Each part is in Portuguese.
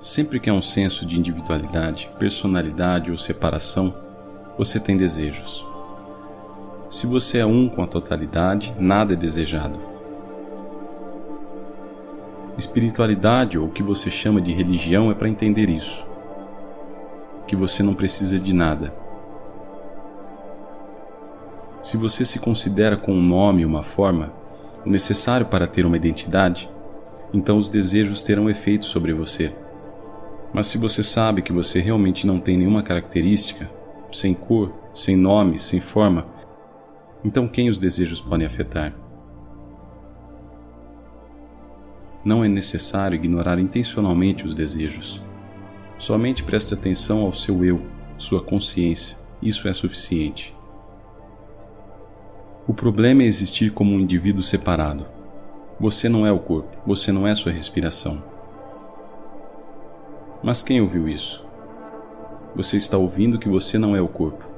Sempre que há um senso de individualidade, personalidade ou separação, você tem desejos. Se você é um com a totalidade, nada é desejado. Espiritualidade, ou o que você chama de religião, é para entender isso. Que você não precisa de nada. Se você se considera com um nome e uma forma, o necessário para ter uma identidade, então os desejos terão efeito sobre você. Mas se você sabe que você realmente não tem nenhuma característica, sem cor, sem nome, sem forma, então quem os desejos podem afetar? Não é necessário ignorar intencionalmente os desejos. Somente preste atenção ao seu eu, sua consciência. Isso é suficiente. O problema é existir como um indivíduo separado. Você não é o corpo, você não é sua respiração. Mas quem ouviu isso? Você está ouvindo que você não é o corpo.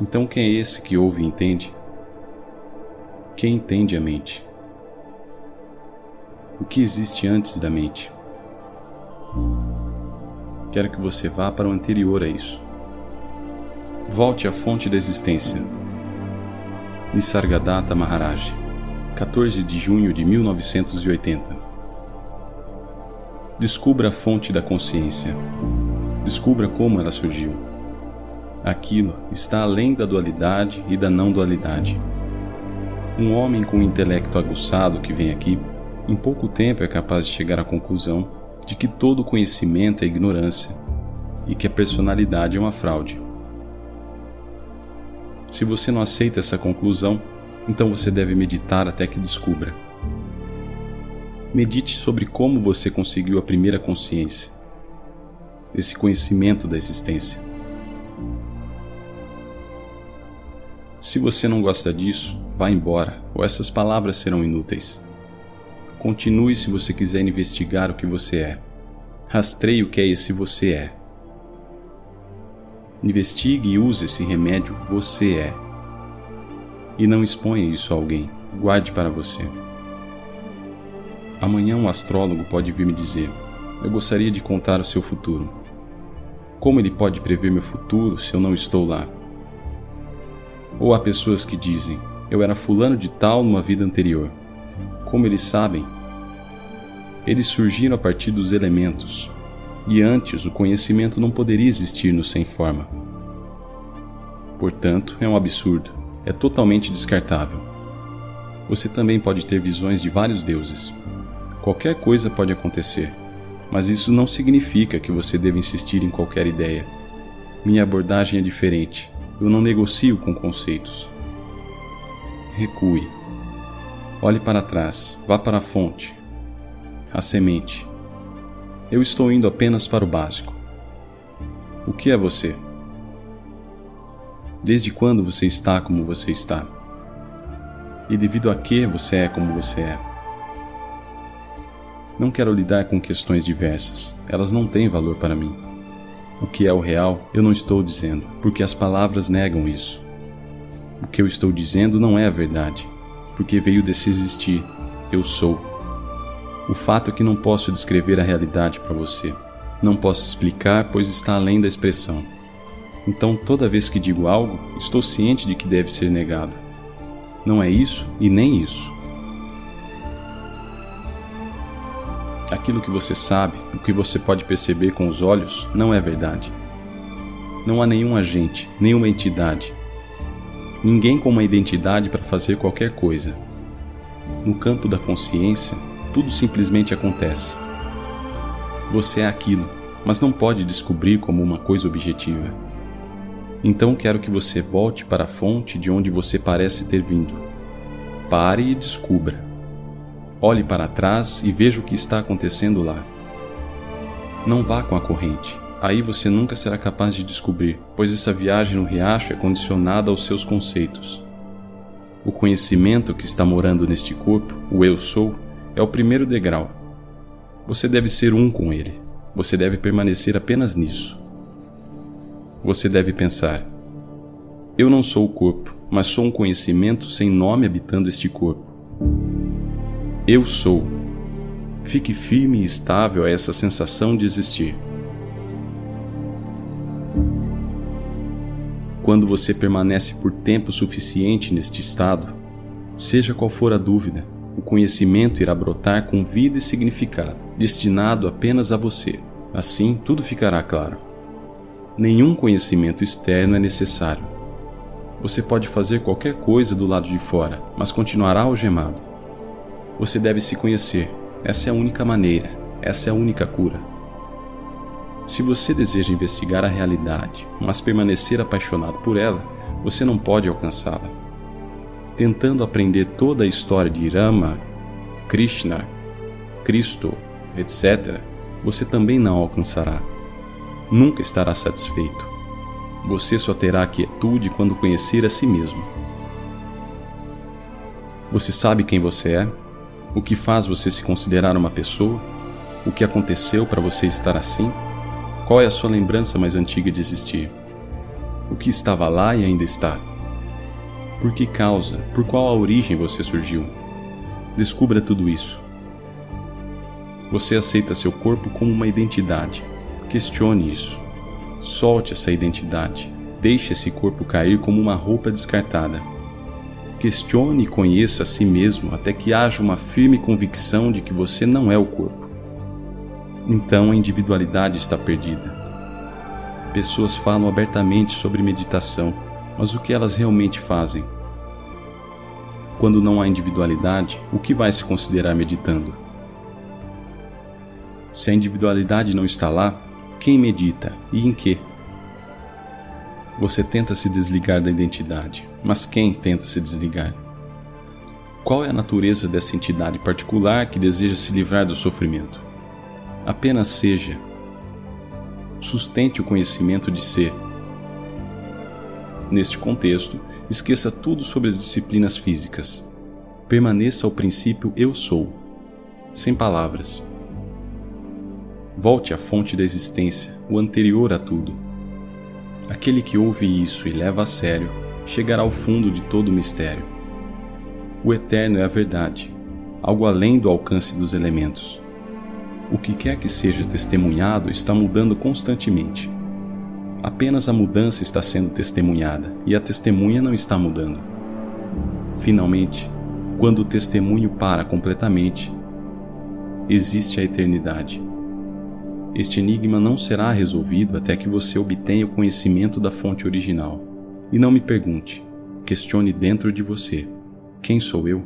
Então quem é esse que ouve e entende? Quem entende a mente? O que existe antes da mente? Quero que você vá para o anterior a isso. Volte à fonte da existência. Nisargadatta Maharaj, 14 de junho de 1980 Descubra a fonte da consciência. Descubra como ela surgiu. Aquilo está além da dualidade e da não dualidade. Um homem com um intelecto aguçado que vem aqui, em pouco tempo é capaz de chegar à conclusão de que todo conhecimento é ignorância e que a personalidade é uma fraude. Se você não aceita essa conclusão, então você deve meditar até que descubra medite sobre como você conseguiu a primeira consciência, esse conhecimento da existência. Se você não gosta disso, vá embora, ou essas palavras serão inúteis. Continue se você quiser investigar o que você é. Rastreie o que é esse você é. Investigue e use esse remédio você é. E não exponha isso a alguém. Guarde para você. Amanhã um astrólogo pode vir me dizer: Eu gostaria de contar o seu futuro. Como ele pode prever meu futuro se eu não estou lá? Ou há pessoas que dizem: Eu era fulano de tal numa vida anterior. Como eles sabem? Eles surgiram a partir dos elementos, e antes o conhecimento não poderia existir no sem forma. Portanto, é um absurdo, é totalmente descartável. Você também pode ter visões de vários deuses, Qualquer coisa pode acontecer, mas isso não significa que você deva insistir em qualquer ideia. Minha abordagem é diferente. Eu não negocio com conceitos. Recue. Olhe para trás, vá para a fonte, a semente. Eu estou indo apenas para o básico. O que é você? Desde quando você está como você está? E devido a que você é como você é? Não quero lidar com questões diversas, elas não têm valor para mim. O que é o real, eu não estou dizendo, porque as palavras negam isso. O que eu estou dizendo não é a verdade, porque veio desse existir, eu sou. O fato é que não posso descrever a realidade para você. Não posso explicar, pois está além da expressão. Então, toda vez que digo algo, estou ciente de que deve ser negado. Não é isso e nem isso. Aquilo que você sabe, o que você pode perceber com os olhos, não é verdade. Não há nenhum agente, nenhuma entidade, ninguém com uma identidade para fazer qualquer coisa. No campo da consciência, tudo simplesmente acontece. Você é aquilo, mas não pode descobrir como uma coisa objetiva. Então quero que você volte para a fonte de onde você parece ter vindo. Pare e descubra. Olhe para trás e veja o que está acontecendo lá. Não vá com a corrente, aí você nunca será capaz de descobrir, pois essa viagem no riacho é condicionada aos seus conceitos. O conhecimento que está morando neste corpo, o eu sou, é o primeiro degrau. Você deve ser um com ele. Você deve permanecer apenas nisso. Você deve pensar: Eu não sou o corpo, mas sou um conhecimento sem nome habitando este corpo. Eu sou. Fique firme e estável a essa sensação de existir. Quando você permanece por tempo suficiente neste estado, seja qual for a dúvida, o conhecimento irá brotar com vida e significado, destinado apenas a você. Assim, tudo ficará claro. Nenhum conhecimento externo é necessário. Você pode fazer qualquer coisa do lado de fora, mas continuará algemado. Você deve se conhecer. Essa é a única maneira. Essa é a única cura. Se você deseja investigar a realidade, mas permanecer apaixonado por ela, você não pode alcançá-la. Tentando aprender toda a história de Rama, Krishna, Cristo, etc., você também não alcançará. Nunca estará satisfeito. Você só terá quietude quando conhecer a si mesmo. Você sabe quem você é? O que faz você se considerar uma pessoa? O que aconteceu para você estar assim? Qual é a sua lembrança mais antiga de existir? O que estava lá e ainda está? Por que causa, por qual a origem você surgiu? Descubra tudo isso. Você aceita seu corpo como uma identidade. Questione isso. Solte essa identidade. Deixe esse corpo cair como uma roupa descartada. Questione e conheça a si mesmo até que haja uma firme convicção de que você não é o corpo então a individualidade está perdida. Pessoas falam abertamente sobre meditação, mas o que elas realmente fazem? Quando não há individualidade, o que vai se considerar meditando? Se a individualidade não está lá, quem medita e em que? Você tenta se desligar da identidade, mas quem tenta se desligar? Qual é a natureza dessa entidade particular que deseja se livrar do sofrimento? Apenas seja. Sustente o conhecimento de ser. Neste contexto, esqueça tudo sobre as disciplinas físicas. Permaneça ao princípio eu sou, sem palavras. Volte à fonte da existência, o anterior a tudo. Aquele que ouve isso e leva a sério chegará ao fundo de todo o mistério. O eterno é a verdade, algo além do alcance dos elementos o que quer que seja testemunhado está mudando constantemente. Apenas a mudança está sendo testemunhada e a testemunha não está mudando. Finalmente, quando o testemunho para completamente, existe a eternidade. Este enigma não será resolvido até que você obtenha o conhecimento da fonte original. E não me pergunte, questione dentro de você: quem sou eu?